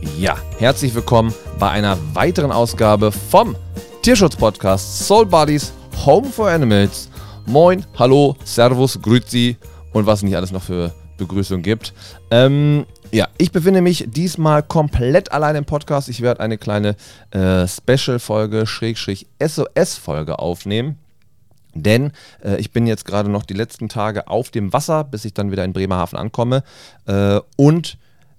Ja, herzlich willkommen bei einer weiteren Ausgabe vom Tierschutz-Podcast Soul Buddies Home for Animals. Moin, hallo, Servus, Grüezi und was nicht alles noch für Begrüßung gibt. Ähm, ja, ich befinde mich diesmal komplett allein im Podcast. Ich werde eine kleine äh, Special-Folge, Schrägstrich SOS-Folge aufnehmen. Denn äh, ich bin jetzt gerade noch die letzten Tage auf dem Wasser, bis ich dann wieder in Bremerhaven ankomme. Äh, und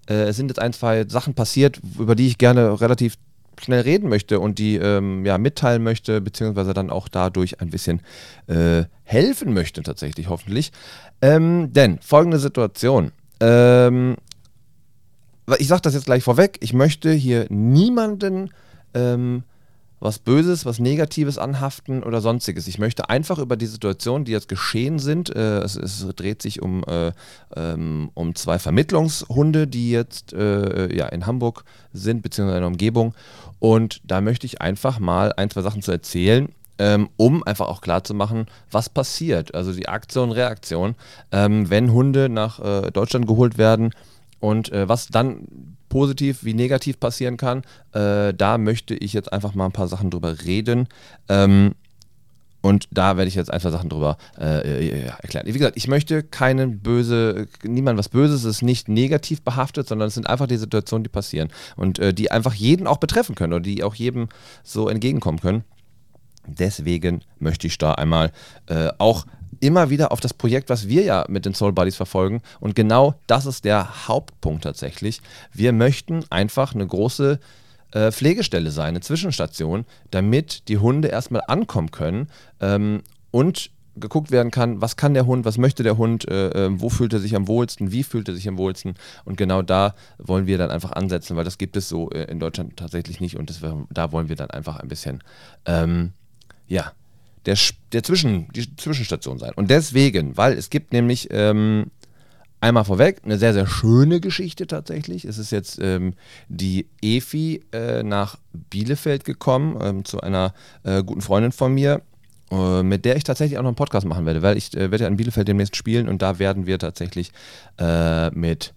äh, es sind jetzt ein, zwei Sachen passiert, über die ich gerne relativ schnell reden möchte und die ähm, ja, mitteilen möchte, beziehungsweise dann auch dadurch ein bisschen äh, helfen möchte, tatsächlich, hoffentlich. Ähm, denn folgende Situation. Ähm, ich sage das jetzt gleich vorweg, ich möchte hier niemanden ähm, was Böses, was Negatives anhaften oder sonstiges. Ich möchte einfach über die Situation, die jetzt geschehen sind, äh, es, es, dreht sich um, äh, ähm, um zwei Vermittlungshunde, die jetzt äh, ja, in Hamburg sind, beziehungsweise in der Umgebung. Und da möchte ich einfach mal ein, zwei Sachen zu erzählen, ähm, um einfach auch klarzumachen, was passiert. Also die Aktion, Reaktion, ähm, wenn Hunde nach äh, Deutschland geholt werden und äh, was dann positiv wie negativ passieren kann. Äh, da möchte ich jetzt einfach mal ein paar Sachen drüber reden. Ähm, und da werde ich jetzt ein, zwei Sachen drüber äh, äh erklären. Wie gesagt, ich möchte keinen böse, niemand was Böses, es ist nicht negativ behaftet, sondern es sind einfach die Situationen, die passieren und äh, die einfach jeden auch betreffen können oder die auch jedem so entgegenkommen können. Deswegen möchte ich da einmal äh, auch immer wieder auf das Projekt, was wir ja mit den Soul Buddies verfolgen. Und genau das ist der Hauptpunkt tatsächlich. Wir möchten einfach eine große äh, Pflegestelle sein, eine Zwischenstation, damit die Hunde erstmal ankommen können ähm, und geguckt werden kann, was kann der Hund, was möchte der Hund, äh, äh, wo fühlt er sich am wohlsten, wie fühlt er sich am wohlsten. Und genau da wollen wir dann einfach ansetzen, weil das gibt es so äh, in Deutschland tatsächlich nicht und das, da wollen wir dann einfach ein bisschen, ähm, ja, der, der Zwischen, die Zwischenstation sein. Und deswegen, weil es gibt nämlich ähm, einmal vorweg eine sehr, sehr schöne Geschichte tatsächlich. Es ist jetzt ähm, die Efi äh, nach Bielefeld gekommen, ähm, zu einer äh, guten Freundin von mir, äh, mit der ich tatsächlich auch noch einen Podcast machen werde, weil ich äh, werde ja in Bielefeld demnächst spielen und da werden wir tatsächlich äh, mit,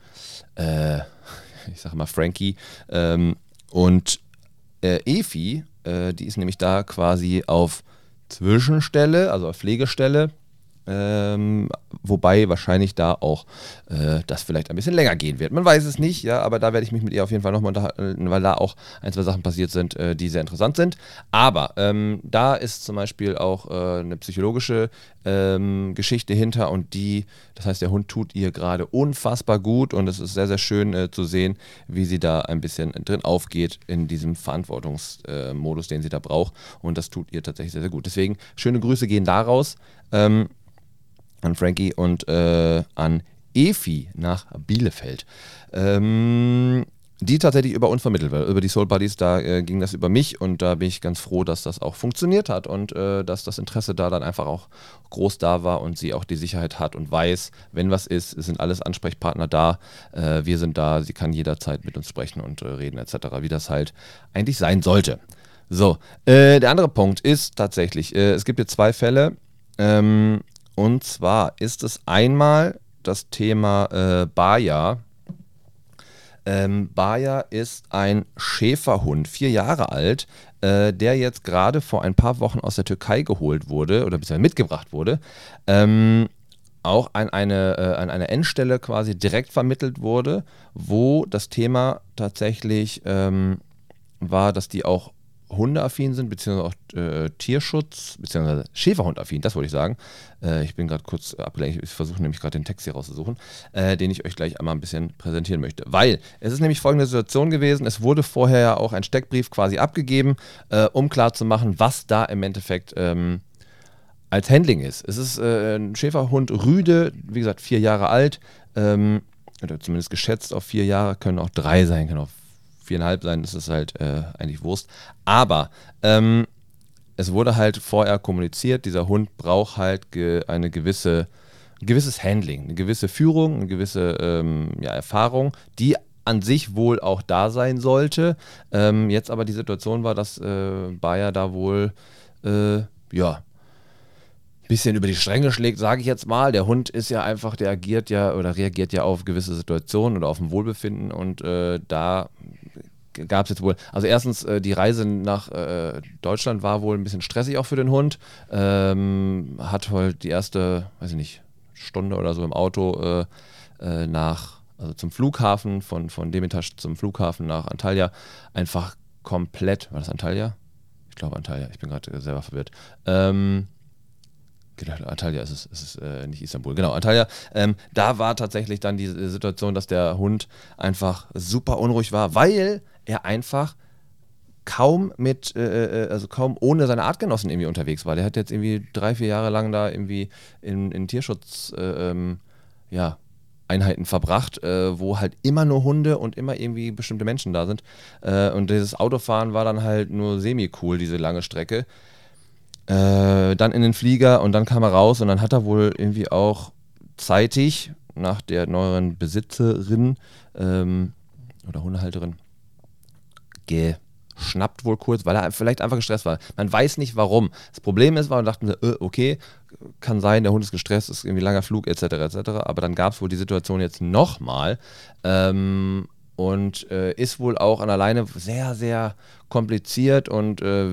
äh, ich sage mal Frankie ähm, und Efi, die ist nämlich da quasi auf Zwischenstelle, also Pflegestelle, ähm, wobei wahrscheinlich da auch äh, das vielleicht ein bisschen länger gehen wird. Man weiß es nicht, ja, aber da werde ich mich mit ihr auf jeden Fall nochmal unterhalten, weil da auch ein, zwei Sachen passiert sind, äh, die sehr interessant sind. Aber ähm, da ist zum Beispiel auch äh, eine psychologische ähm, Geschichte hinter und die, das heißt, der Hund tut ihr gerade unfassbar gut und es ist sehr, sehr schön äh, zu sehen, wie sie da ein bisschen drin aufgeht in diesem Verantwortungsmodus, den sie da braucht. Und das tut ihr tatsächlich sehr, sehr gut. Deswegen schöne Grüße gehen daraus. Ähm, an Frankie und äh, an Efi nach Bielefeld. Ähm, die tatsächlich über uns vermittelt wird, über die Soul Buddies, da äh, ging das über mich und da bin ich ganz froh, dass das auch funktioniert hat und äh, dass das Interesse da dann einfach auch groß da war und sie auch die Sicherheit hat und weiß, wenn was ist, sind alles Ansprechpartner da, äh, wir sind da, sie kann jederzeit mit uns sprechen und äh, reden etc., wie das halt eigentlich sein sollte. So, äh, der andere Punkt ist tatsächlich, äh, es gibt jetzt zwei Fälle, ähm, und zwar ist es einmal das Thema äh, Baja. Ähm, Baja ist ein Schäferhund, vier Jahre alt, äh, der jetzt gerade vor ein paar Wochen aus der Türkei geholt wurde oder beziehungsweise mitgebracht wurde. Ähm, auch an eine, äh, an eine Endstelle quasi direkt vermittelt wurde, wo das Thema tatsächlich ähm, war, dass die auch hundeaffin sind, beziehungsweise auch äh, Tierschutz, beziehungsweise Schäferhundaffin, das wollte ich sagen. Äh, ich bin gerade kurz abgelenkt, ich versuche nämlich gerade den Text hier rauszusuchen, äh, den ich euch gleich einmal ein bisschen präsentieren möchte. Weil es ist nämlich folgende Situation gewesen, es wurde vorher ja auch ein Steckbrief quasi abgegeben, äh, um klarzumachen, was da im Endeffekt ähm, als Handling ist. Es ist äh, ein Schäferhund Rüde, wie gesagt, vier Jahre alt, ähm, oder zumindest geschätzt auf vier Jahre, können auch drei sein, können auch viereinhalb sein, ist halt äh, eigentlich Wurst. Aber ähm, es wurde halt vorher kommuniziert, dieser Hund braucht halt ge eine gewisse, ein gewisses Handling, eine gewisse Führung, eine gewisse ähm, ja, Erfahrung, die an sich wohl auch da sein sollte. Ähm, jetzt aber die Situation war, dass äh, Bayer da wohl äh, ja bisschen über die Stränge schlägt, sage ich jetzt mal. Der Hund ist ja einfach, der agiert ja oder reagiert ja auf gewisse Situationen oder auf ein Wohlbefinden und äh, da gab es jetzt wohl. Also erstens, äh, die Reise nach äh, Deutschland war wohl ein bisschen stressig auch für den Hund. Ähm, hat halt die erste, weiß ich nicht, Stunde oder so im Auto äh, äh nach, also zum Flughafen, von, von Demetage zum Flughafen nach Antalya, einfach komplett, war das Antalya? Ich glaube Antalya, ich bin gerade selber verwirrt. Ähm, Genau, Antalya ist es, ist es äh, nicht Istanbul. Genau, Antalya. Ähm, da war tatsächlich dann die Situation, dass der Hund einfach super unruhig war, weil er einfach kaum mit, äh, äh, also kaum ohne seine Artgenossen irgendwie unterwegs war. Der hat jetzt irgendwie drei, vier Jahre lang da irgendwie in, in Tierschutz, äh, ähm, ja, Einheiten verbracht, äh, wo halt immer nur Hunde und immer irgendwie bestimmte Menschen da sind. Äh, und dieses Autofahren war dann halt nur semi-cool, diese lange Strecke. Äh, dann in den Flieger und dann kam er raus und dann hat er wohl irgendwie auch zeitig nach der neueren Besitzerin ähm, oder Hundehalterin geschnappt wohl kurz, weil er vielleicht einfach gestresst war. Man weiß nicht warum. Das Problem ist, war, dachten wir, äh, okay, kann sein, der Hund ist gestresst, ist irgendwie langer Flug etc. etc. Aber dann gab es wohl die Situation jetzt nochmal ähm, und äh, ist wohl auch an alleine sehr, sehr kompliziert und äh,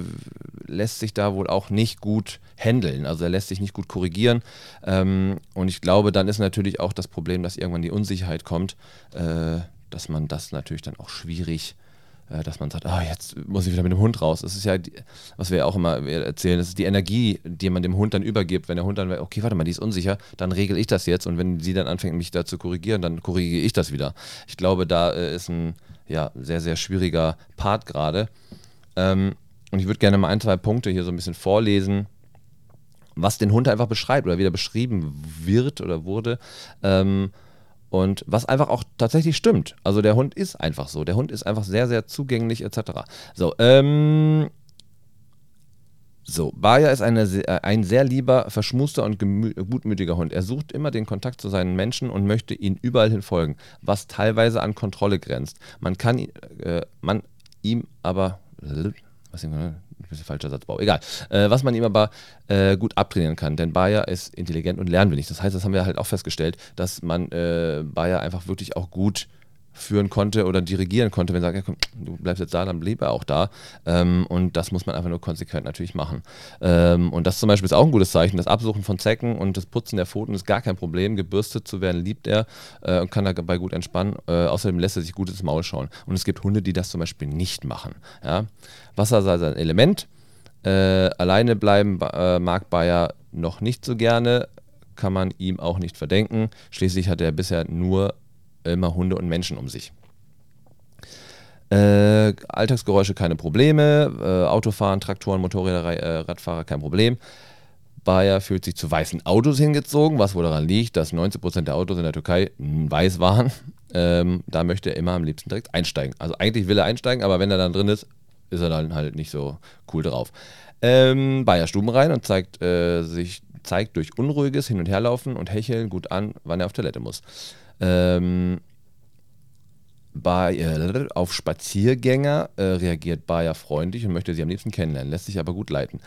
lässt sich da wohl auch nicht gut handeln. Also er lässt sich nicht gut korrigieren. Ähm, und ich glaube, dann ist natürlich auch das Problem, dass irgendwann die Unsicherheit kommt, äh, dass man das natürlich dann auch schwierig äh, dass man sagt, ah, jetzt muss ich wieder mit dem Hund raus. Das ist ja, die, was wir ja auch immer erzählen, das ist die Energie, die man dem Hund dann übergibt. Wenn der Hund dann, okay, warte mal, die ist unsicher, dann regel ich das jetzt. Und wenn sie dann anfängt, mich da zu korrigieren, dann korrigiere ich das wieder. Ich glaube, da äh, ist ein ja, sehr, sehr schwieriger Part gerade. Ähm, und ich würde gerne mal ein, zwei Punkte hier so ein bisschen vorlesen, was den Hund einfach beschreibt oder wieder beschrieben wird oder wurde. Ähm, und was einfach auch tatsächlich stimmt. Also der Hund ist einfach so. Der Hund ist einfach sehr, sehr zugänglich etc. So, ähm, so, Baja ist eine, äh, ein sehr lieber, verschmuster und gutmütiger Hund. Er sucht immer den Kontakt zu seinen Menschen und möchte ihnen überall hin folgen, was teilweise an Kontrolle grenzt. Man kann äh, man ihm aber was ich, ein bisschen falscher Satzbau, egal. Äh, was man ihm aber äh, gut abtrainieren kann, denn Bayer ist intelligent und lernwillig. Das heißt, das haben wir halt auch festgestellt, dass man äh, Bayer einfach wirklich auch gut führen konnte oder dirigieren konnte, wenn er sagt, ja, komm, du bleibst jetzt da, dann blieb er auch da. Ähm, und das muss man einfach nur konsequent natürlich machen. Ähm, und das zum Beispiel ist auch ein gutes Zeichen. Das Absuchen von Zecken und das Putzen der Pfoten ist gar kein Problem. Gebürstet zu werden liebt er äh, und kann dabei gut entspannen. Äh, außerdem lässt er sich gut ins Maul schauen. Und es gibt Hunde, die das zum Beispiel nicht machen. Ja? Wasser sei sein Element. Äh, alleine bleiben äh, mag Bayer noch nicht so gerne, kann man ihm auch nicht verdenken. Schließlich hat er bisher nur immer Hunde und Menschen um sich. Äh, Alltagsgeräusche keine Probleme, äh, Autofahren, Traktoren, Motorräder, äh, Radfahrer kein Problem. Bayer fühlt sich zu weißen Autos hingezogen, was wohl daran liegt, dass 90% der Autos in der Türkei weiß waren. Ähm, da möchte er immer am liebsten direkt einsteigen. Also eigentlich will er einsteigen, aber wenn er dann drin ist, ist er dann halt nicht so cool drauf. Ähm, Bayer Stuben rein und zeigt äh, sich zeigt durch unruhiges Hin- und Herlaufen und Hecheln gut an, wann er auf Toilette muss. Ähm, bei, äh, auf Spaziergänger äh, reagiert Bayer freundlich und möchte sie am liebsten kennenlernen, lässt sich aber gut leiten.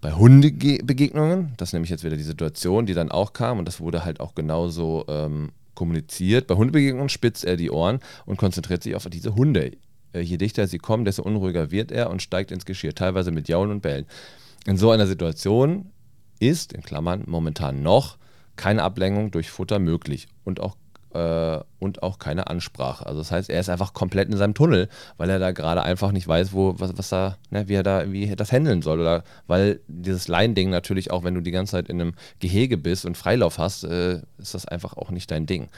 Bei Hundebegegnungen, das ist nämlich jetzt wieder die Situation, die dann auch kam und das wurde halt auch genauso ähm, kommuniziert. Bei Hundebegegnungen spitzt er die Ohren und konzentriert sich auf diese Hunde. Äh, je dichter sie kommen, desto unruhiger wird er und steigt ins Geschirr, teilweise mit Jaulen und Bellen. In so einer Situation ist, in Klammern, momentan noch keine Ablenkung durch Futter möglich und auch äh, und auch keine Ansprache. Also das heißt, er ist einfach komplett in seinem Tunnel, weil er da gerade einfach nicht weiß, wo, was, was da, ne, wie er da wie das handeln soll. Oder weil dieses Line-Ding natürlich auch, wenn du die ganze Zeit in einem Gehege bist und Freilauf hast, äh, ist das einfach auch nicht dein Ding.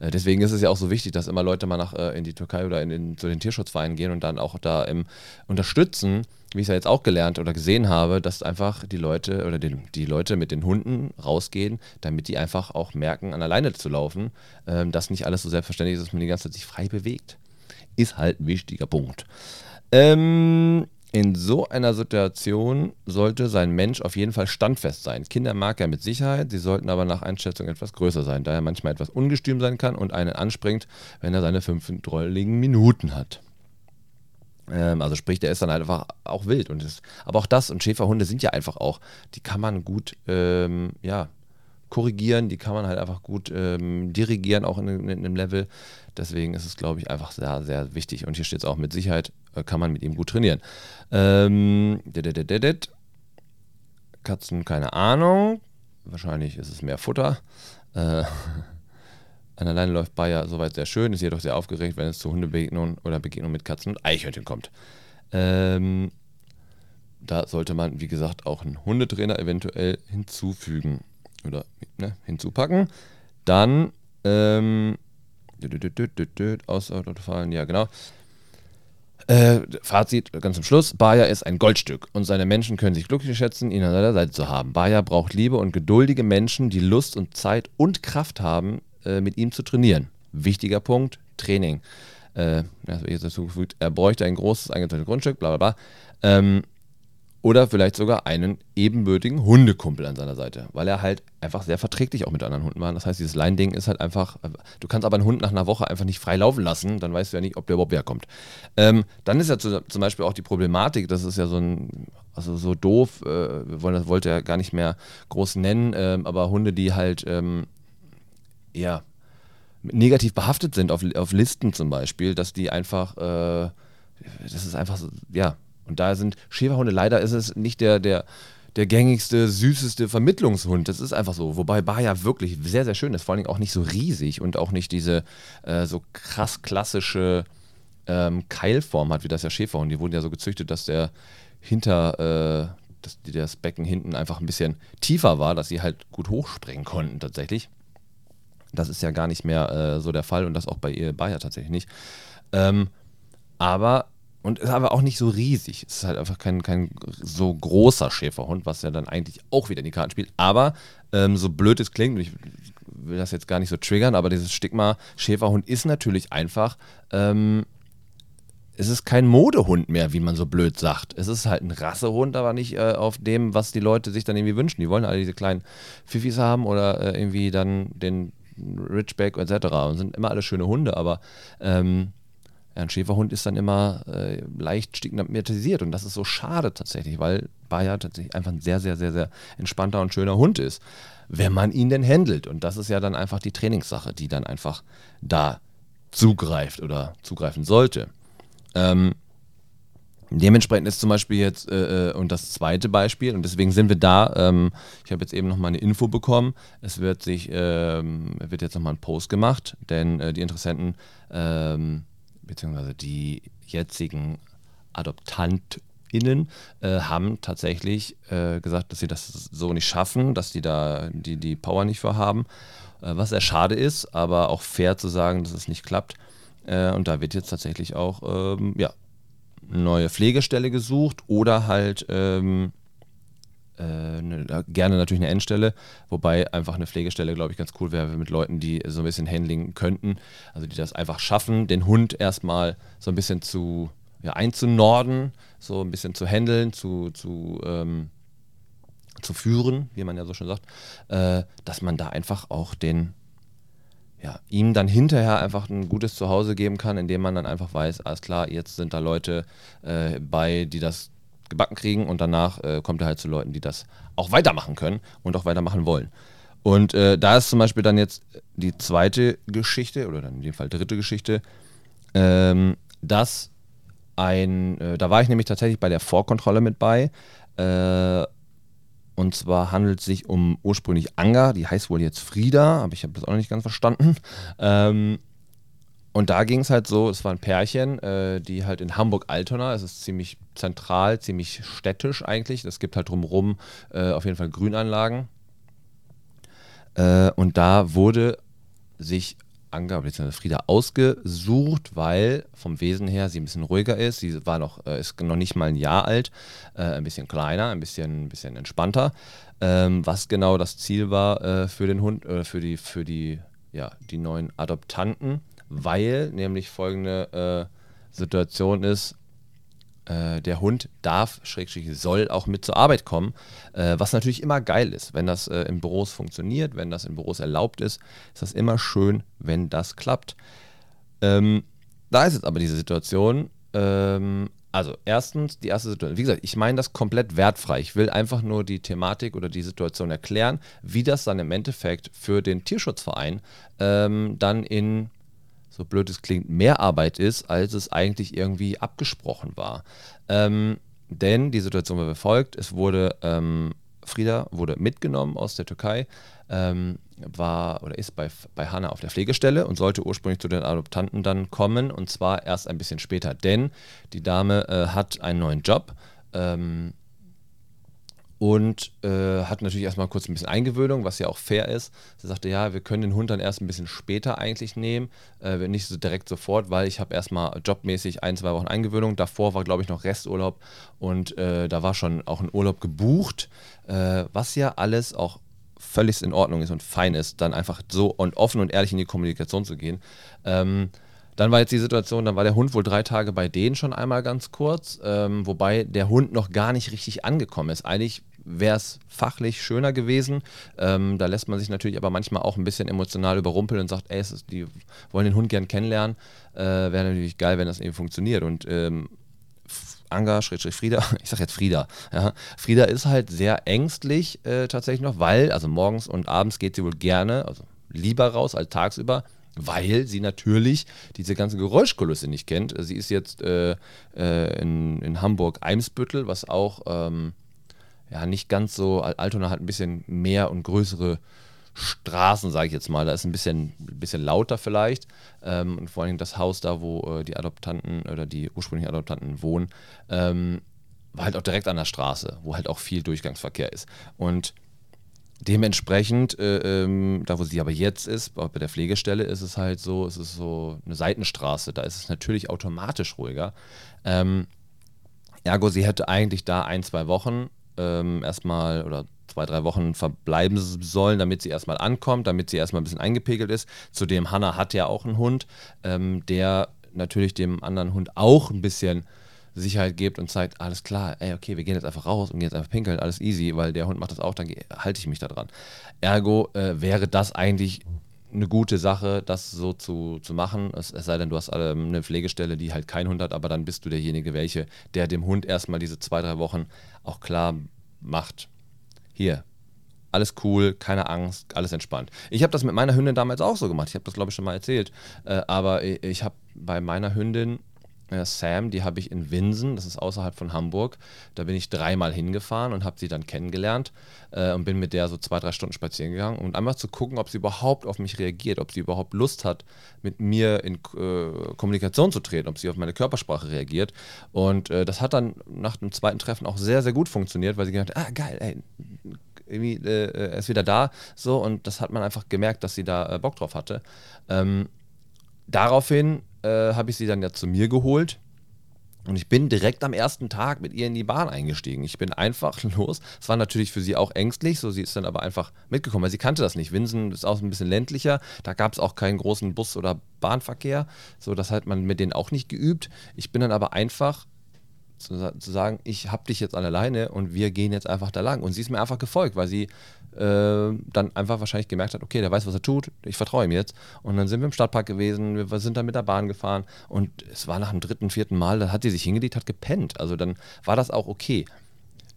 Äh, deswegen ist es ja auch so wichtig, dass immer Leute mal nach, äh, in die Türkei oder in den, zu den Tierschutzvereinen gehen und dann auch da im, unterstützen, wie ich es ja jetzt auch gelernt oder gesehen habe, dass einfach die Leute oder die, die Leute mit den Hunden rausgehen, damit die einfach auch merken, an alleine zu laufen, ähm, dass nicht alles so selbstverständlich ist, dass man die ganze Zeit sich frei bewegt. Ist halt ein wichtiger Punkt. Ähm, in so einer Situation sollte sein Mensch auf jeden Fall standfest sein. Kinder mag er mit Sicherheit, sie sollten aber nach Einschätzung etwas größer sein, da er manchmal etwas ungestüm sein kann und einen anspringt, wenn er seine fünf drolligen Minuten hat. Ähm, also sprich, der ist dann einfach auch wild. Und ist, aber auch das und Schäferhunde sind ja einfach auch, die kann man gut, ähm, ja, korrigieren, die kann man halt einfach gut ähm, dirigieren, auch in, in, in, einem Level. Deswegen ist es, glaube ich, einfach sehr, sehr wichtig. Und hier steht es auch mit Sicherheit, äh, kann man mit ihm gut trainieren. Ähm, Katzen, keine Ahnung. Wahrscheinlich ist es mehr Futter. Äh, an der Leine läuft Bayer soweit sehr schön, ist jedoch sehr aufgeregt, wenn es zu Hundebegegnungen oder Begegnungen mit Katzen und Eichhörnchen kommt. Ähm, da sollte man, wie gesagt, auch einen Hundetrainer eventuell hinzufügen oder ne, hinzupacken. Dann ähm, aus ja genau. Äh, Fazit ganz zum Schluss: Bayer ist ein Goldstück und seine Menschen können sich glücklich schätzen, ihn an seiner Seite zu haben. Bayer braucht Liebe und geduldige Menschen, die Lust und Zeit und Kraft haben, äh, mit ihm zu trainieren. Wichtiger Punkt: Training. Äh, das wird jetzt dazu gefügt, er bräuchte ein großes eingeteiltes Grundstück, bla bla bla. Ähm, oder vielleicht sogar einen ebenbürtigen Hundekumpel an seiner Seite, weil er halt einfach sehr verträglich auch mit anderen Hunden war. Das heißt, dieses Line-Ding ist halt einfach, du kannst aber einen Hund nach einer Woche einfach nicht frei laufen lassen, dann weißt du ja nicht, ob der überhaupt herkommt. Ähm, dann ist ja zu, zum Beispiel auch die Problematik, das ist ja so ein, also so doof, äh, wollen, das wollte er gar nicht mehr groß nennen, äh, aber Hunde, die halt, ähm, ja, negativ behaftet sind auf, auf Listen zum Beispiel, dass die einfach, äh, das ist einfach so, ja, und da sind Schäferhunde, leider ist es nicht der, der, der gängigste, süßeste Vermittlungshund. Das ist einfach so. Wobei Baja wirklich sehr, sehr schön ist. Vor allem auch nicht so riesig und auch nicht diese äh, so krass klassische ähm, Keilform hat, wie das ja Schäferhund. Die wurden ja so gezüchtet, dass der hinter, äh, dass das Becken hinten einfach ein bisschen tiefer war, dass sie halt gut hochspringen konnten tatsächlich. Das ist ja gar nicht mehr äh, so der Fall und das auch bei ihr Bayer tatsächlich nicht. Ähm, aber und ist aber auch nicht so riesig. Es ist halt einfach kein, kein so großer Schäferhund, was ja dann eigentlich auch wieder in die Karten spielt. Aber ähm, so blöd es klingt, ich will das jetzt gar nicht so triggern, aber dieses Stigma Schäferhund ist natürlich einfach, ähm, es ist kein Modehund mehr, wie man so blöd sagt. Es ist halt ein Rassehund, aber nicht äh, auf dem, was die Leute sich dann irgendwie wünschen. Die wollen alle diese kleinen Pfiffis haben oder äh, irgendwie dann den Ridgeback etc. Und sind immer alle schöne Hunde, aber ähm, ein Schäferhund ist dann immer äh, leicht stigmatisiert und das ist so schade tatsächlich, weil Bayer tatsächlich einfach ein sehr, sehr, sehr, sehr entspannter und schöner Hund ist, wenn man ihn denn handelt. Und das ist ja dann einfach die Trainingssache, die dann einfach da zugreift oder zugreifen sollte. Ähm, Dementsprechend ist zum Beispiel jetzt, äh, äh, und das zweite Beispiel, und deswegen sind wir da, ähm, ich habe jetzt eben nochmal eine Info bekommen, es wird sich, ähm, wird jetzt nochmal ein Post gemacht, denn äh, die Interessenten ähm, beziehungsweise die jetzigen AdoptantInnen äh, haben tatsächlich äh, gesagt, dass sie das so nicht schaffen, dass die da die, die Power nicht für haben, äh, was sehr schade ist, aber auch fair zu sagen, dass es nicht klappt. Äh, und da wird jetzt tatsächlich auch ähm, ja, neue Pflegestelle gesucht oder halt ähm, äh, eine, gerne natürlich eine Endstelle, wobei einfach eine Pflegestelle, glaube ich, ganz cool wäre mit Leuten, die so ein bisschen handling könnten, also die das einfach schaffen, den Hund erstmal so ein bisschen zu ja, einzunorden, so ein bisschen zu handeln, zu, zu, ähm, zu führen, wie man ja so schon sagt, äh, dass man da einfach auch den, ja, ihm dann hinterher einfach ein gutes Zuhause geben kann, indem man dann einfach weiß, alles klar, jetzt sind da Leute äh, bei, die das gebacken kriegen und danach äh, kommt er halt zu Leuten, die das auch weitermachen können und auch weitermachen wollen. Und äh, da ist zum Beispiel dann jetzt die zweite Geschichte, oder dann in dem Fall dritte Geschichte, ähm, dass ein, äh, da war ich nämlich tatsächlich bei der Vorkontrolle mit bei. Äh, und zwar handelt es sich um ursprünglich Anga, die heißt wohl jetzt Frieda, aber ich habe das auch noch nicht ganz verstanden. Ähm, und da ging es halt so, es war ein Pärchen, äh, die halt in Hamburg-Altona, es ist ziemlich zentral, ziemlich städtisch eigentlich. Es gibt halt drumherum äh, auf jeden Fall Grünanlagen. Äh, und da wurde sich bzw. Frieda ausgesucht, weil vom Wesen her sie ein bisschen ruhiger ist. Sie war noch, äh, ist noch nicht mal ein Jahr alt, äh, ein bisschen kleiner, ein bisschen, ein bisschen entspannter. Ähm, was genau das Ziel war äh, für den Hund, für die, für die, ja, die neuen Adoptanten weil nämlich folgende äh, Situation ist, äh, der Hund darf, Schrägstrich soll auch mit zur Arbeit kommen, äh, was natürlich immer geil ist. Wenn das äh, in Büros funktioniert, wenn das in Büros erlaubt ist, ist das immer schön, wenn das klappt. Ähm, da ist jetzt aber diese Situation, ähm, Also, erstens, die erste Situation. Wie gesagt, ich meine das komplett wertfrei. Ich will einfach nur die Thematik oder die Situation erklären, wie das dann im Endeffekt für den Tierschutzverein ähm, dann in, so blöd es klingt, mehr Arbeit ist, als es eigentlich irgendwie abgesprochen war. Ähm, denn die Situation war wie folgt: Es wurde, ähm, Frieda wurde mitgenommen aus der Türkei, ähm, war oder ist bei, bei Hanna auf der Pflegestelle und sollte ursprünglich zu den Adoptanten dann kommen und zwar erst ein bisschen später, denn die Dame äh, hat einen neuen Job. Ähm, und äh, hat natürlich erstmal kurz ein bisschen Eingewöhnung, was ja auch fair ist. Sie sagte, ja, wir können den Hund dann erst ein bisschen später eigentlich nehmen, äh, nicht so direkt sofort, weil ich habe erstmal jobmäßig ein, zwei Wochen Eingewöhnung. Davor war, glaube ich, noch Resturlaub und äh, da war schon auch ein Urlaub gebucht, äh, was ja alles auch völlig in Ordnung ist und fein ist, dann einfach so und offen und ehrlich in die Kommunikation zu gehen. Ähm, dann war jetzt die Situation, dann war der Hund wohl drei Tage bei denen schon einmal ganz kurz, ähm, wobei der Hund noch gar nicht richtig angekommen ist. Eigentlich wäre es fachlich schöner gewesen. Ähm, da lässt man sich natürlich aber manchmal auch ein bisschen emotional überrumpeln und sagt, ey, ist, die wollen den Hund gern kennenlernen. Äh, wäre natürlich geil, wenn das eben funktioniert. Und ähm, Anga, Schrägstrich Frieda, ich sag jetzt Frieda, ja. Frieda ist halt sehr ängstlich äh, tatsächlich noch, weil, also morgens und abends geht sie wohl gerne, also lieber raus als tagsüber, weil sie natürlich diese ganze Geräuschkulisse nicht kennt. Sie ist jetzt äh, äh, in, in Hamburg-Eimsbüttel, was auch ähm, ja, nicht ganz so, Altona hat ein bisschen mehr und größere Straßen, sage ich jetzt mal. Da ist ein bisschen, bisschen lauter vielleicht. Ähm, und vor allem das Haus da, wo äh, die Adoptanten oder die ursprünglichen Adoptanten wohnen, ähm, war halt auch direkt an der Straße, wo halt auch viel Durchgangsverkehr ist. Und dementsprechend, äh, ähm, da wo sie aber jetzt ist, bei der Pflegestelle, ist es halt so, es ist so eine Seitenstraße, da ist es natürlich automatisch ruhiger. Ähm, ergo, sie hätte eigentlich da ein, zwei Wochen ähm, erstmal oder zwei, drei Wochen verbleiben sollen, damit sie erstmal ankommt, damit sie erstmal ein bisschen eingepegelt ist. Zudem, Hannah hat ja auch einen Hund, ähm, der natürlich dem anderen Hund auch ein bisschen Sicherheit gibt und zeigt, alles klar, ey, okay, wir gehen jetzt einfach raus und gehen jetzt einfach pinkeln, alles easy, weil der Hund macht das auch, dann halte ich mich da dran. Ergo äh, wäre das eigentlich eine gute Sache, das so zu, zu machen. Es, es sei denn, du hast ähm, eine Pflegestelle, die halt keinen Hund hat, aber dann bist du derjenige, welche, der dem Hund erstmal diese zwei, drei Wochen auch klar macht, hier, alles cool, keine Angst, alles entspannt. Ich habe das mit meiner Hündin damals auch so gemacht. Ich habe das, glaube ich, schon mal erzählt. Äh, aber ich habe bei meiner Hündin Sam, die habe ich in Winsen, das ist außerhalb von Hamburg. Da bin ich dreimal hingefahren und habe sie dann kennengelernt äh, und bin mit der so zwei, drei Stunden spazieren gegangen, um einfach zu gucken, ob sie überhaupt auf mich reagiert, ob sie überhaupt Lust hat, mit mir in äh, Kommunikation zu treten, ob sie auf meine Körpersprache reagiert. Und äh, das hat dann nach dem zweiten Treffen auch sehr, sehr gut funktioniert, weil sie gedacht hat, ah geil, ey, irgendwie, äh, er ist wieder da, so und das hat man einfach gemerkt, dass sie da äh, Bock drauf hatte. Ähm, daraufhin äh, habe ich sie dann ja zu mir geholt. Und ich bin direkt am ersten Tag mit ihr in die Bahn eingestiegen. Ich bin einfach los. Es war natürlich für sie auch ängstlich, so sie ist dann aber einfach mitgekommen, weil sie kannte das nicht. Winsen ist auch ein bisschen ländlicher, da gab es auch keinen großen Bus- oder Bahnverkehr. So, das hat man mit denen auch nicht geübt. Ich bin dann aber einfach zu, zu sagen, ich habe dich jetzt an der Leine und wir gehen jetzt einfach da lang. Und sie ist mir einfach gefolgt, weil sie äh, dann einfach wahrscheinlich gemerkt hat, okay, der weiß, was er tut, ich vertraue ihm jetzt. Und dann sind wir im Stadtpark gewesen, wir sind dann mit der Bahn gefahren und es war nach dem dritten, vierten Mal, da hat sie sich hingelegt, hat gepennt. Also dann war das auch okay.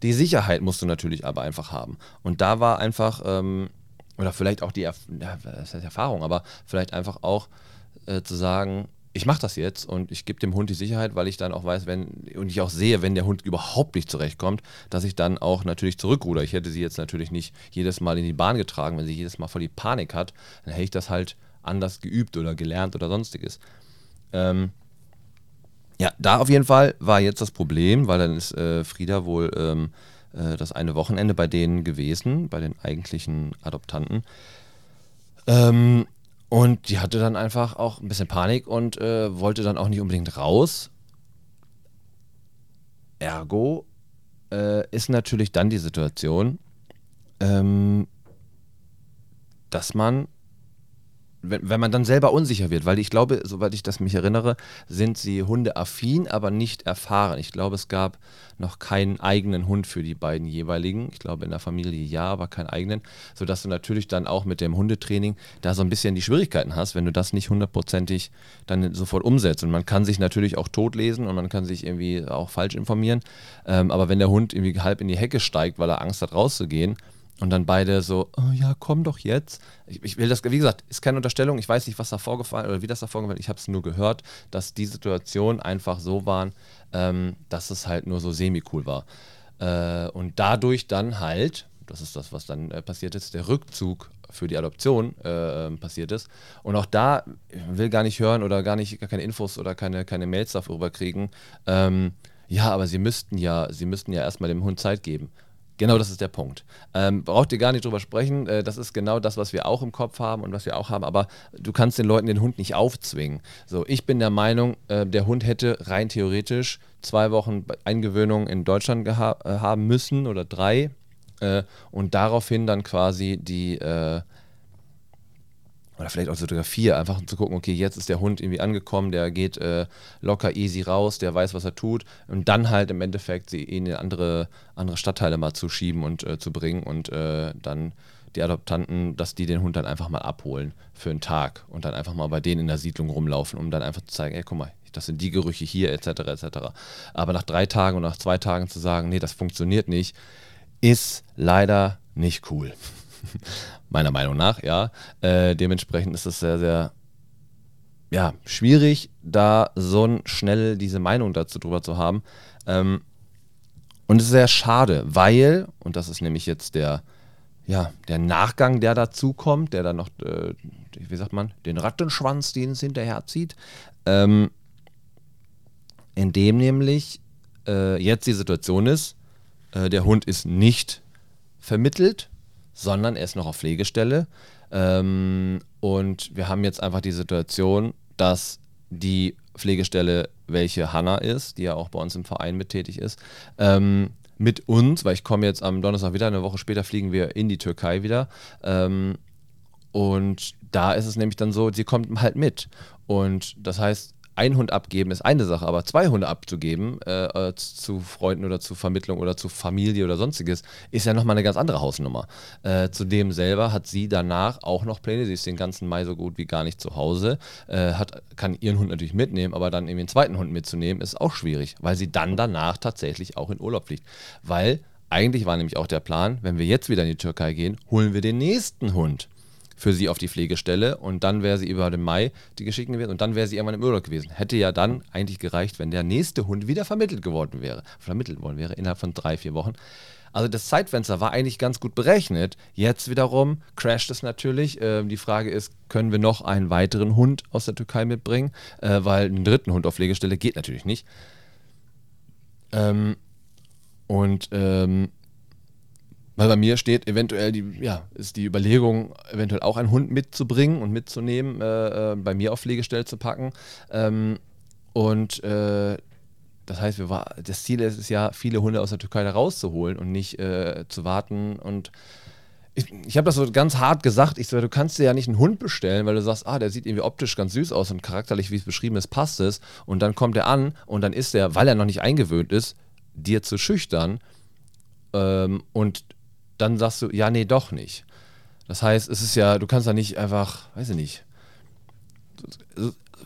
Die Sicherheit musst du natürlich aber einfach haben. Und da war einfach, ähm, oder vielleicht auch die Erf ja, Erfahrung, aber vielleicht einfach auch äh, zu sagen, ich mache das jetzt und ich gebe dem Hund die Sicherheit, weil ich dann auch weiß, wenn und ich auch sehe, wenn der Hund überhaupt nicht zurechtkommt, dass ich dann auch natürlich zurückruder. Ich hätte sie jetzt natürlich nicht jedes Mal in die Bahn getragen, wenn sie jedes Mal voll die Panik hat, dann hätte ich das halt anders geübt oder gelernt oder sonstiges. Ähm, ja, da auf jeden Fall war jetzt das Problem, weil dann ist äh, Frieda wohl ähm, äh, das eine Wochenende bei denen gewesen, bei den eigentlichen Adoptanten. Ähm, und die hatte dann einfach auch ein bisschen Panik und äh, wollte dann auch nicht unbedingt raus. Ergo äh, ist natürlich dann die Situation, ähm, dass man wenn, wenn man dann selber unsicher wird, weil ich glaube, soweit ich das mich erinnere, sind sie hundeaffin, aber nicht erfahren. Ich glaube, es gab noch keinen eigenen Hund für die beiden jeweiligen. Ich glaube, in der Familie ja, aber keinen eigenen, sodass du natürlich dann auch mit dem Hundetraining da so ein bisschen die Schwierigkeiten hast, wenn du das nicht hundertprozentig dann sofort umsetzt. Und man kann sich natürlich auch totlesen und man kann sich irgendwie auch falsch informieren. Ähm, aber wenn der Hund irgendwie halb in die Hecke steigt, weil er Angst hat, rauszugehen, und dann beide so, oh ja, komm doch jetzt. Ich, ich, will das, wie gesagt, ist keine Unterstellung. Ich weiß nicht, was da vorgefallen oder wie das da vorgefallen ist. Ich habe es nur gehört, dass die Situationen einfach so waren, ähm, dass es halt nur so semi-cool war. Äh, und dadurch dann halt, das ist das, was dann äh, passiert ist, der Rückzug für die Adoption äh, passiert ist. Und auch da will gar nicht hören oder gar nicht gar keine Infos oder keine, keine Mails darüber kriegen. Ähm, ja, aber sie müssten ja, sie müssten ja erstmal dem Hund Zeit geben. Genau, das ist der Punkt. Ähm, braucht ihr gar nicht drüber sprechen. Äh, das ist genau das, was wir auch im Kopf haben und was wir auch haben. Aber du kannst den Leuten den Hund nicht aufzwingen. So, ich bin der Meinung, äh, der Hund hätte rein theoretisch zwei Wochen Eingewöhnung in Deutschland äh, haben müssen oder drei. Äh, und daraufhin dann quasi die äh, oder vielleicht auch sogar vier, einfach um zu gucken, okay, jetzt ist der Hund irgendwie angekommen, der geht äh, locker easy raus, der weiß, was er tut und dann halt im Endeffekt sie ihn in andere, andere Stadtteile mal zu schieben und äh, zu bringen und äh, dann die Adoptanten, dass die den Hund dann einfach mal abholen für einen Tag und dann einfach mal bei denen in der Siedlung rumlaufen, um dann einfach zu zeigen, ey, guck mal, das sind die Gerüche hier, etc., etc. Aber nach drei Tagen und nach zwei Tagen zu sagen, nee, das funktioniert nicht, ist leider nicht cool. Meiner Meinung nach, ja. Äh, dementsprechend ist es sehr, sehr ja, schwierig, da so schnell diese Meinung dazu drüber zu haben. Ähm, und es ist sehr schade, weil, und das ist nämlich jetzt der, ja, der Nachgang, der dazu kommt, der dann noch, äh, wie sagt man, den Rattenschwanz, den es hinterherzieht, ähm, in dem nämlich äh, jetzt die Situation ist, äh, der Hund ist nicht vermittelt, sondern er ist noch auf Pflegestelle. Ähm, und wir haben jetzt einfach die Situation, dass die Pflegestelle, welche Hanna ist, die ja auch bei uns im Verein mit tätig ist, ähm, mit uns, weil ich komme jetzt am Donnerstag wieder, eine Woche später fliegen wir in die Türkei wieder. Ähm, und da ist es nämlich dann so, sie kommt halt mit. Und das heißt, ein Hund abgeben ist eine Sache, aber zwei Hunde abzugeben äh, äh zu Freunden oder zu Vermittlung oder zu Familie oder sonstiges, ist ja nochmal eine ganz andere Hausnummer. Äh, zudem selber hat sie danach auch noch Pläne. Sie ist den ganzen Mai so gut wie gar nicht zu Hause, äh, hat, kann ihren Hund natürlich mitnehmen, aber dann eben den zweiten Hund mitzunehmen, ist auch schwierig, weil sie dann danach tatsächlich auch in Urlaub fliegt. Weil eigentlich war nämlich auch der Plan, wenn wir jetzt wieder in die Türkei gehen, holen wir den nächsten Hund für sie auf die Pflegestelle und dann wäre sie über den Mai die geschickt gewesen und dann wäre sie irgendwann im Urlaub gewesen. Hätte ja dann eigentlich gereicht, wenn der nächste Hund wieder vermittelt geworden wäre, vermittelt worden wäre innerhalb von drei, vier Wochen. Also das Zeitfenster war eigentlich ganz gut berechnet. Jetzt wiederum crasht es natürlich. Ähm, die Frage ist, können wir noch einen weiteren Hund aus der Türkei mitbringen? Äh, weil einen dritten Hund auf Pflegestelle geht natürlich nicht. Ähm, und ähm, weil bei mir steht eventuell die, ja, ist die Überlegung, eventuell auch einen Hund mitzubringen und mitzunehmen, äh, äh, bei mir auf Pflegestelle zu packen. Ähm, und äh, das heißt, wir war, das Ziel ist es ja, viele Hunde aus der Türkei da rauszuholen und nicht äh, zu warten. Und ich, ich habe das so ganz hart gesagt. Ich so, du kannst dir ja nicht einen Hund bestellen, weil du sagst, ah, der sieht irgendwie optisch ganz süß aus und charakterlich, wie es beschrieben ist, passt es. Und dann kommt er an und dann ist er, weil er noch nicht eingewöhnt ist, dir zu schüchtern. Ähm, und dann sagst du, ja, nee, doch nicht. Das heißt, es ist ja, du kannst da nicht einfach, weiß ich nicht.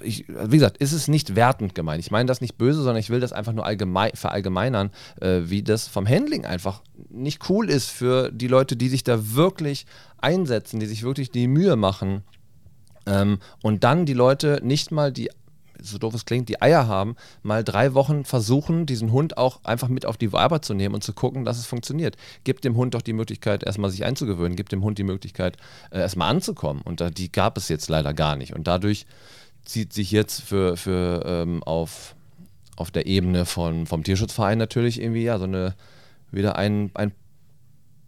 Ich, wie gesagt, ist es nicht wertend gemeint. Ich meine das nicht böse, sondern ich will das einfach nur allgemein, verallgemeinern, äh, wie das vom Handling einfach nicht cool ist für die Leute, die sich da wirklich einsetzen, die sich wirklich die Mühe machen. Ähm, und dann die Leute nicht mal die so doof es klingt, die Eier haben, mal drei Wochen versuchen, diesen Hund auch einfach mit auf die Arbeit zu nehmen und zu gucken, dass es funktioniert. Gibt dem Hund doch die Möglichkeit, erstmal sich einzugewöhnen, gibt dem Hund die Möglichkeit, äh, erstmal anzukommen. Und da, die gab es jetzt leider gar nicht. Und dadurch zieht sich jetzt für, für ähm, auf, auf der Ebene von, vom Tierschutzverein natürlich irgendwie ja so eine wieder ein, ein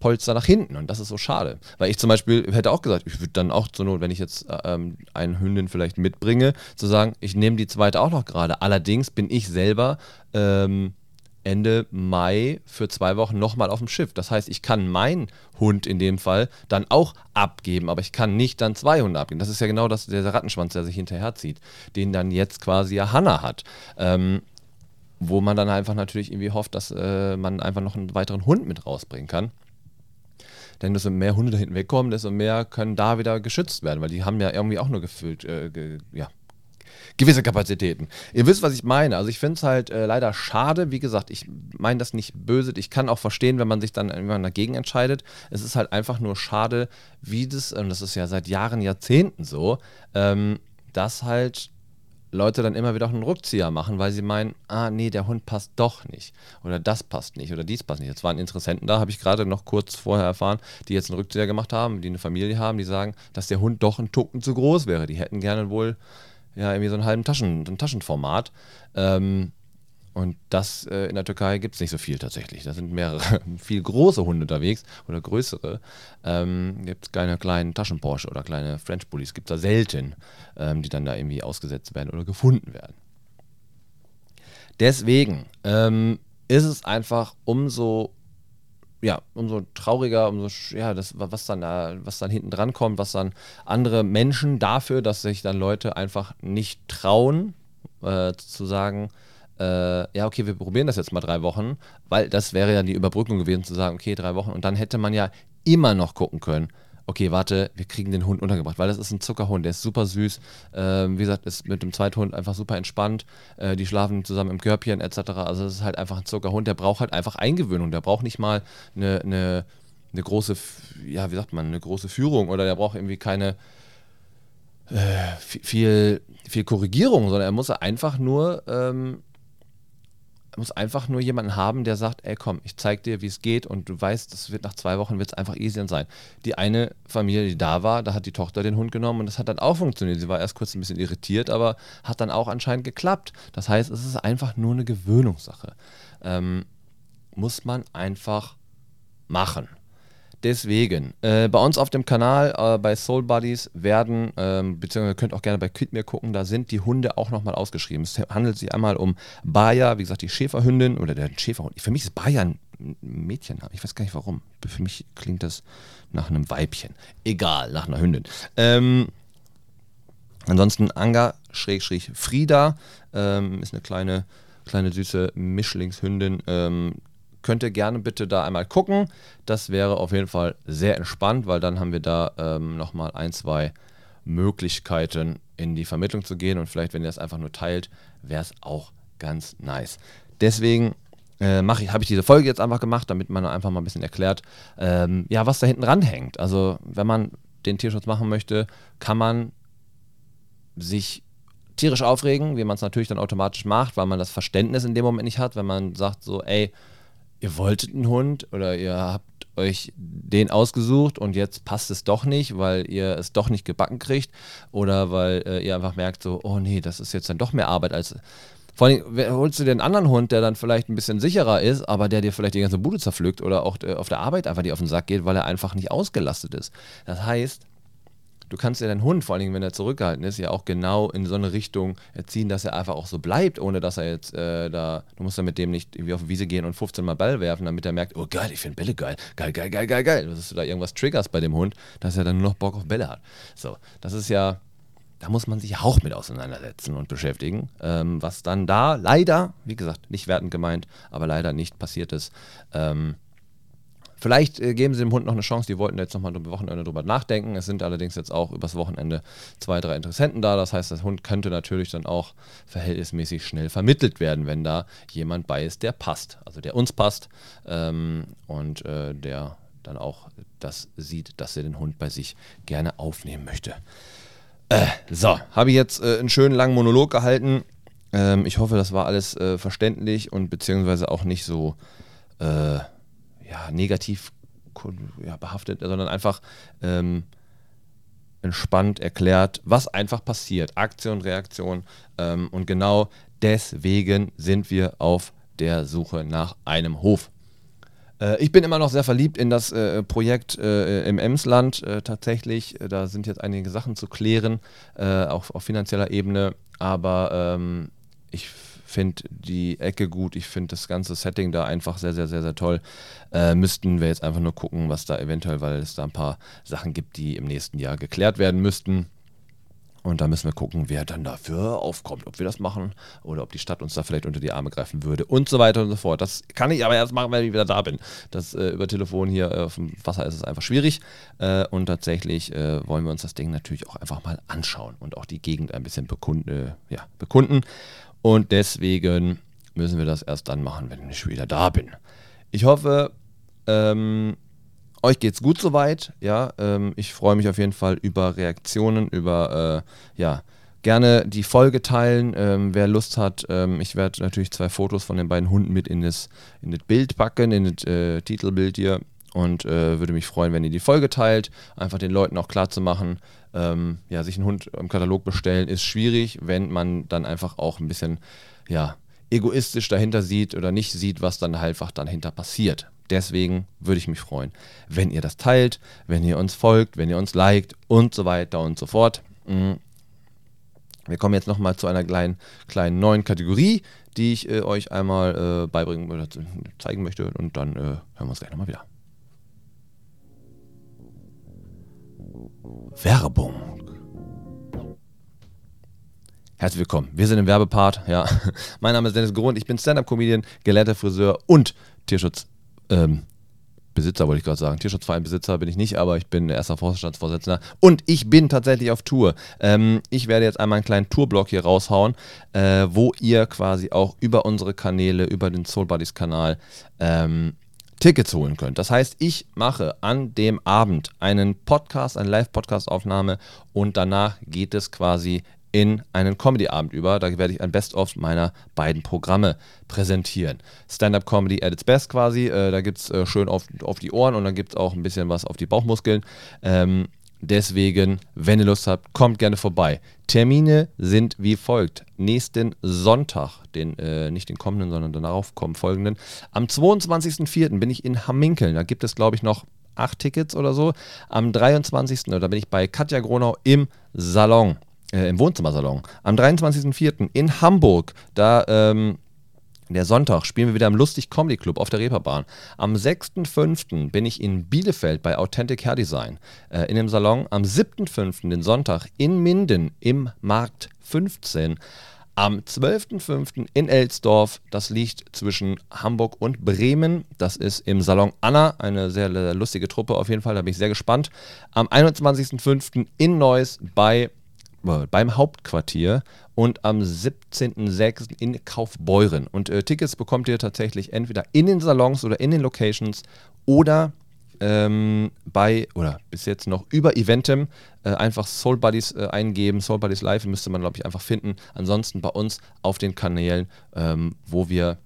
Polster nach hinten und das ist so schade. Weil ich zum Beispiel hätte auch gesagt, ich würde dann auch zur Not, wenn ich jetzt äh, ähm, eine Hündin vielleicht mitbringe, zu sagen, ich nehme die zweite auch noch gerade. Allerdings bin ich selber ähm, Ende Mai für zwei Wochen nochmal auf dem Schiff. Das heißt, ich kann meinen Hund in dem Fall dann auch abgeben, aber ich kann nicht dann zwei Hunde abgeben. Das ist ja genau das, der Rattenschwanz, der sich hinterherzieht, den dann jetzt quasi ja Hanna hat. Ähm, wo man dann einfach natürlich irgendwie hofft, dass äh, man einfach noch einen weiteren Hund mit rausbringen kann. Denn desto mehr Hunde da hinten wegkommen, desto mehr können da wieder geschützt werden, weil die haben ja irgendwie auch nur gefüllt, äh, ge, ja, gewisse Kapazitäten. Ihr wisst, was ich meine. Also ich finde es halt äh, leider schade. Wie gesagt, ich meine das nicht böse. Ich kann auch verstehen, wenn man sich dann irgendwann dagegen entscheidet. Es ist halt einfach nur schade, wie das, und das ist ja seit Jahren, Jahrzehnten so, ähm, dass halt Leute dann immer wieder auch einen Rückzieher machen, weil sie meinen, ah nee, der Hund passt doch nicht oder das passt nicht oder dies passt nicht. Jetzt waren Interessenten da, habe ich gerade noch kurz vorher erfahren, die jetzt einen Rückzieher gemacht haben, die eine Familie haben, die sagen, dass der Hund doch ein Tucken zu groß wäre. Die hätten gerne wohl ja irgendwie so einen halben Taschen, ein Taschenformat. Ähm, und das äh, in der Türkei gibt es nicht so viel tatsächlich. Da sind mehrere, viel große Hunde unterwegs oder größere. Ähm, gibt es keine kleinen Taschen-Porsche oder kleine French Bullies. Gibt es da selten, ähm, die dann da irgendwie ausgesetzt werden oder gefunden werden. Deswegen ähm, ist es einfach umso ja, umso trauriger, umso ja, das, was dann da, was dann hinten dran kommt, was dann andere Menschen dafür, dass sich dann Leute einfach nicht trauen, äh, zu sagen, ja, okay, wir probieren das jetzt mal drei Wochen, weil das wäre ja die Überbrückung gewesen, zu sagen, okay, drei Wochen und dann hätte man ja immer noch gucken können, okay, warte, wir kriegen den Hund untergebracht, weil das ist ein Zuckerhund, der ist super süß. Ähm, wie gesagt, ist mit dem Zweithund einfach super entspannt. Äh, die schlafen zusammen im Körbchen etc. Also es ist halt einfach ein Zuckerhund, der braucht halt einfach Eingewöhnung. Der braucht nicht mal eine, eine, eine große, ja, wie sagt man, eine große Führung oder der braucht irgendwie keine äh, viel, viel Korrigierung, sondern er muss einfach nur ähm, muss einfach nur jemanden haben, der sagt, ey komm, ich zeig dir, wie es geht und du weißt, das wird nach zwei Wochen wird es einfach easy sein. Die eine Familie, die da war, da hat die Tochter den Hund genommen und das hat dann auch funktioniert. Sie war erst kurz ein bisschen irritiert, aber hat dann auch anscheinend geklappt. Das heißt, es ist einfach nur eine Gewöhnungssache. Ähm, muss man einfach machen. Deswegen, äh, bei uns auf dem Kanal, äh, bei Soul Buddies, werden, ähm, beziehungsweise könnt auch gerne bei Quidmere gucken, da sind die Hunde auch nochmal ausgeschrieben. Es handelt sich einmal um Baja, wie gesagt, die Schäferhündin oder der Schäferhund. Für mich ist Baja ein Mädchenname. Ich weiß gar nicht warum. Für mich klingt das nach einem Weibchen. Egal, nach einer Hündin. Ähm, ansonsten Anga-Frieda ähm, ist eine kleine, kleine süße Mischlingshündin. Ähm, könnt ihr gerne bitte da einmal gucken. Das wäre auf jeden Fall sehr entspannt, weil dann haben wir da ähm, nochmal ein, zwei Möglichkeiten in die Vermittlung zu gehen und vielleicht, wenn ihr das einfach nur teilt, wäre es auch ganz nice. Deswegen äh, ich, habe ich diese Folge jetzt einfach gemacht, damit man einfach mal ein bisschen erklärt, ähm, ja, was da hinten ranhängt. Also, wenn man den Tierschutz machen möchte, kann man sich tierisch aufregen, wie man es natürlich dann automatisch macht, weil man das Verständnis in dem Moment nicht hat, wenn man sagt so, ey, ihr wolltet einen Hund oder ihr habt euch den ausgesucht und jetzt passt es doch nicht, weil ihr es doch nicht gebacken kriegt oder weil äh, ihr einfach merkt so, oh nee, das ist jetzt dann doch mehr Arbeit als vor allem holst du dir einen anderen Hund, der dann vielleicht ein bisschen sicherer ist, aber der dir vielleicht die ganze Bude zerpflückt oder auch äh, auf der Arbeit einfach dir auf den Sack geht, weil er einfach nicht ausgelastet ist. Das heißt, du kannst ja deinen Hund, vor allem wenn er zurückgehalten ist, ja auch genau in so eine Richtung erziehen, dass er einfach auch so bleibt, ohne dass er jetzt äh, da, du musst ja mit dem nicht irgendwie auf die Wiese gehen und 15 Mal Ball werfen, damit er merkt, oh geil, ich finde Bälle geil, geil, geil, geil, geil, geil. Dass du da irgendwas triggerst bei dem Hund, dass er dann nur noch Bock auf Bälle hat. So, das ist ja, da muss man sich auch mit auseinandersetzen und beschäftigen. Ähm, was dann da leider, wie gesagt, nicht wertend gemeint, aber leider nicht passiert ist. Ähm, Vielleicht äh, geben sie dem Hund noch eine Chance. Die wollten jetzt nochmal am Wochenende drüber nachdenken. Es sind allerdings jetzt auch übers Wochenende zwei, drei Interessenten da. Das heißt, der Hund könnte natürlich dann auch verhältnismäßig schnell vermittelt werden, wenn da jemand bei ist, der passt. Also der uns passt ähm, und äh, der dann auch das sieht, dass er den Hund bei sich gerne aufnehmen möchte. Äh, so, habe ich jetzt äh, einen schönen langen Monolog gehalten. Ähm, ich hoffe, das war alles äh, verständlich und beziehungsweise auch nicht so ja, negativ ja, behaftet, sondern einfach ähm, entspannt erklärt, was einfach passiert. Aktion, Reaktion. Ähm, und genau deswegen sind wir auf der Suche nach einem Hof. Äh, ich bin immer noch sehr verliebt in das äh, Projekt äh, im Emsland äh, tatsächlich. Da sind jetzt einige Sachen zu klären, äh, auch auf finanzieller Ebene. Aber ähm, ich finde die Ecke gut, ich finde das ganze Setting da einfach sehr, sehr, sehr, sehr toll. Äh, müssten wir jetzt einfach nur gucken, was da eventuell, weil es da ein paar Sachen gibt, die im nächsten Jahr geklärt werden müssten. Und da müssen wir gucken, wer dann dafür aufkommt. Ob wir das machen oder ob die Stadt uns da vielleicht unter die Arme greifen würde und so weiter und so fort. Das kann ich aber erst machen, wenn ich wieder da bin. Das äh, über Telefon hier äh, auf dem Wasser ist es einfach schwierig. Äh, und tatsächlich äh, wollen wir uns das Ding natürlich auch einfach mal anschauen und auch die Gegend ein bisschen bekunden. ja, bekunden. Und deswegen müssen wir das erst dann machen, wenn ich wieder da bin. Ich hoffe, ähm, euch geht's gut soweit. Ja, ähm, ich freue mich auf jeden Fall über Reaktionen, über äh, ja gerne die Folge teilen. Ähm, wer Lust hat, ähm, ich werde natürlich zwei Fotos von den beiden Hunden mit in das, in das Bild packen, in das äh, Titelbild hier. Und äh, würde mich freuen, wenn ihr die Folge teilt. Einfach den Leuten auch klar zu machen, ähm, ja, sich einen Hund im Katalog bestellen ist schwierig, wenn man dann einfach auch ein bisschen, ja, egoistisch dahinter sieht oder nicht sieht, was dann halt einfach dahinter passiert. Deswegen würde ich mich freuen, wenn ihr das teilt, wenn ihr uns folgt, wenn ihr uns liked und so weiter und so fort. Mhm. Wir kommen jetzt nochmal zu einer kleinen, kleinen neuen Kategorie, die ich äh, euch einmal äh, beibringen oder zeigen möchte und dann äh, hören wir uns gleich nochmal wieder. Werbung. Herzlich willkommen. Wir sind im Werbepart. Ja. Mein Name ist Dennis Grund. Ich bin Stand-Up-Comedian, gelehrter Friseur und Tierschutz ähm, wollte ich gerade sagen. Tierschutzvereinbesitzer bin ich nicht, aber ich bin erster Vorstandsvorsitzender und ich bin tatsächlich auf Tour. Ähm, ich werde jetzt einmal einen kleinen Tourblock hier raushauen, äh, wo ihr quasi auch über unsere Kanäle, über den Soul Buddies Kanal ähm, Tickets holen könnt. Das heißt, ich mache an dem Abend einen Podcast, eine Live-Podcast-Aufnahme und danach geht es quasi in einen Comedy-Abend über. Da werde ich ein Best-of meiner beiden Programme präsentieren. Stand-Up-Comedy at its best quasi. Äh, da gibt es äh, schön auf, auf die Ohren und dann gibt es auch ein bisschen was auf die Bauchmuskeln. Ähm, deswegen, wenn ihr Lust habt, kommt gerne vorbei. Termine sind wie folgt. Nächsten Sonntag, den, äh, nicht den kommenden, sondern darauf kommen folgenden. Am 22.04. bin ich in Hamminkeln. Da gibt es, glaube ich, noch acht Tickets oder so. Am 23. da bin ich bei Katja Gronau im Salon äh, im Wohnzimmersalon. Am 23.04. in Hamburg, da ähm, der Sonntag spielen wir wieder im Lustig Comedy Club auf der Reeperbahn. Am 6.5. bin ich in Bielefeld bei Authentic Hair Design äh, in dem Salon. Am 7.5. den Sonntag in Minden im Markt 15. Am 12.05. in Elsdorf, das liegt zwischen Hamburg und Bremen. Das ist im Salon Anna, eine sehr, sehr lustige Truppe auf jeden Fall, da bin ich sehr gespannt. Am 21.05. in Neuss bei beim Hauptquartier und am 17.06. in Kaufbeuren. Und äh, Tickets bekommt ihr tatsächlich entweder in den Salons oder in den Locations oder ähm, bei, oder bis jetzt noch über Eventim, äh, einfach Soul Buddies äh, eingeben. Soul Buddies Live müsste man, glaube ich, einfach finden. Ansonsten bei uns auf den Kanälen, ähm, wo wir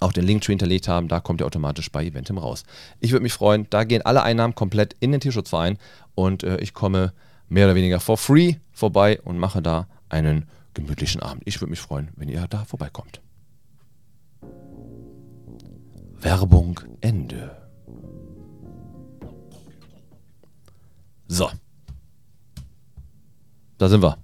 auch den Linktree hinterlegt haben, da kommt ihr automatisch bei Eventim raus. Ich würde mich freuen, da gehen alle Einnahmen komplett in den Tierschutzverein und äh, ich komme mehr oder weniger for free vorbei und mache da einen gemütlichen Abend. Ich würde mich freuen, wenn ihr da vorbeikommt. Werbung Ende. So. Da sind wir.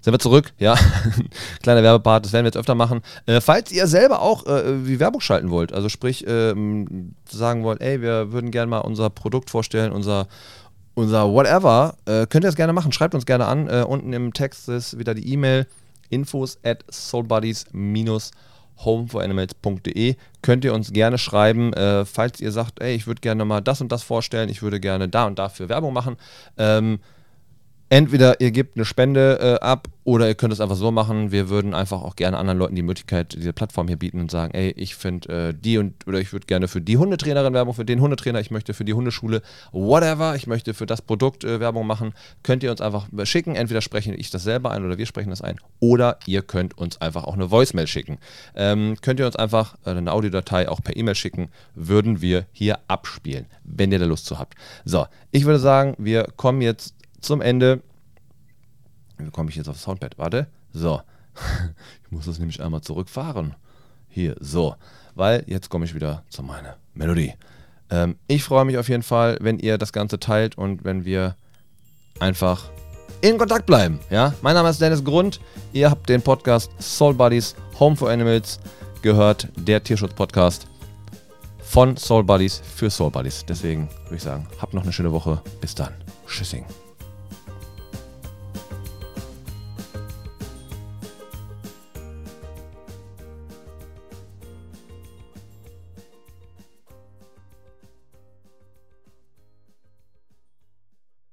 Sind wir zurück? Ja. Kleiner Werbepart, das werden wir jetzt öfter machen. Äh, falls ihr selber auch äh, wie Werbung schalten wollt, also sprich ähm, sagen wollt, ey, wir würden gerne mal unser Produkt vorstellen, unser, unser Whatever, äh, könnt ihr das gerne machen. Schreibt uns gerne an. Äh, unten im Text ist wieder die E-Mail infos at soulbuddies-homeforanimals.de. Könnt ihr uns gerne schreiben, äh, falls ihr sagt, ey, ich würde gerne mal das und das vorstellen, ich würde gerne da und dafür Werbung machen. Ähm, entweder ihr gebt eine Spende äh, ab oder ihr könnt es einfach so machen. Wir würden einfach auch gerne anderen Leuten die Möglichkeit, diese Plattform hier bieten und sagen, ey, ich finde äh, die und oder ich würde gerne für die Hundetrainerin Werbung, für den Hundetrainer, ich möchte für die Hundeschule, whatever, ich möchte für das Produkt äh, Werbung machen. Könnt ihr uns einfach schicken. Entweder spreche ich das selber ein oder wir sprechen das ein. Oder ihr könnt uns einfach auch eine Voicemail schicken. Ähm, könnt ihr uns einfach äh, eine Audiodatei auch per E-Mail schicken, würden wir hier abspielen, wenn ihr da Lust zu habt. So, ich würde sagen, wir kommen jetzt zum Ende. Wie komme ich jetzt aufs Soundpad? Warte. So. ich muss das nämlich einmal zurückfahren. Hier, so. Weil jetzt komme ich wieder zu meiner Melodie. Ähm, ich freue mich auf jeden Fall, wenn ihr das Ganze teilt und wenn wir einfach in Kontakt bleiben. Ja? Mein Name ist Dennis Grund. Ihr habt den Podcast Soul Buddies Home for Animals gehört, der Tierschutz-Podcast von Soul Buddies für Soul Buddies. Deswegen würde ich sagen, habt noch eine schöne Woche. Bis dann. Tschüssing.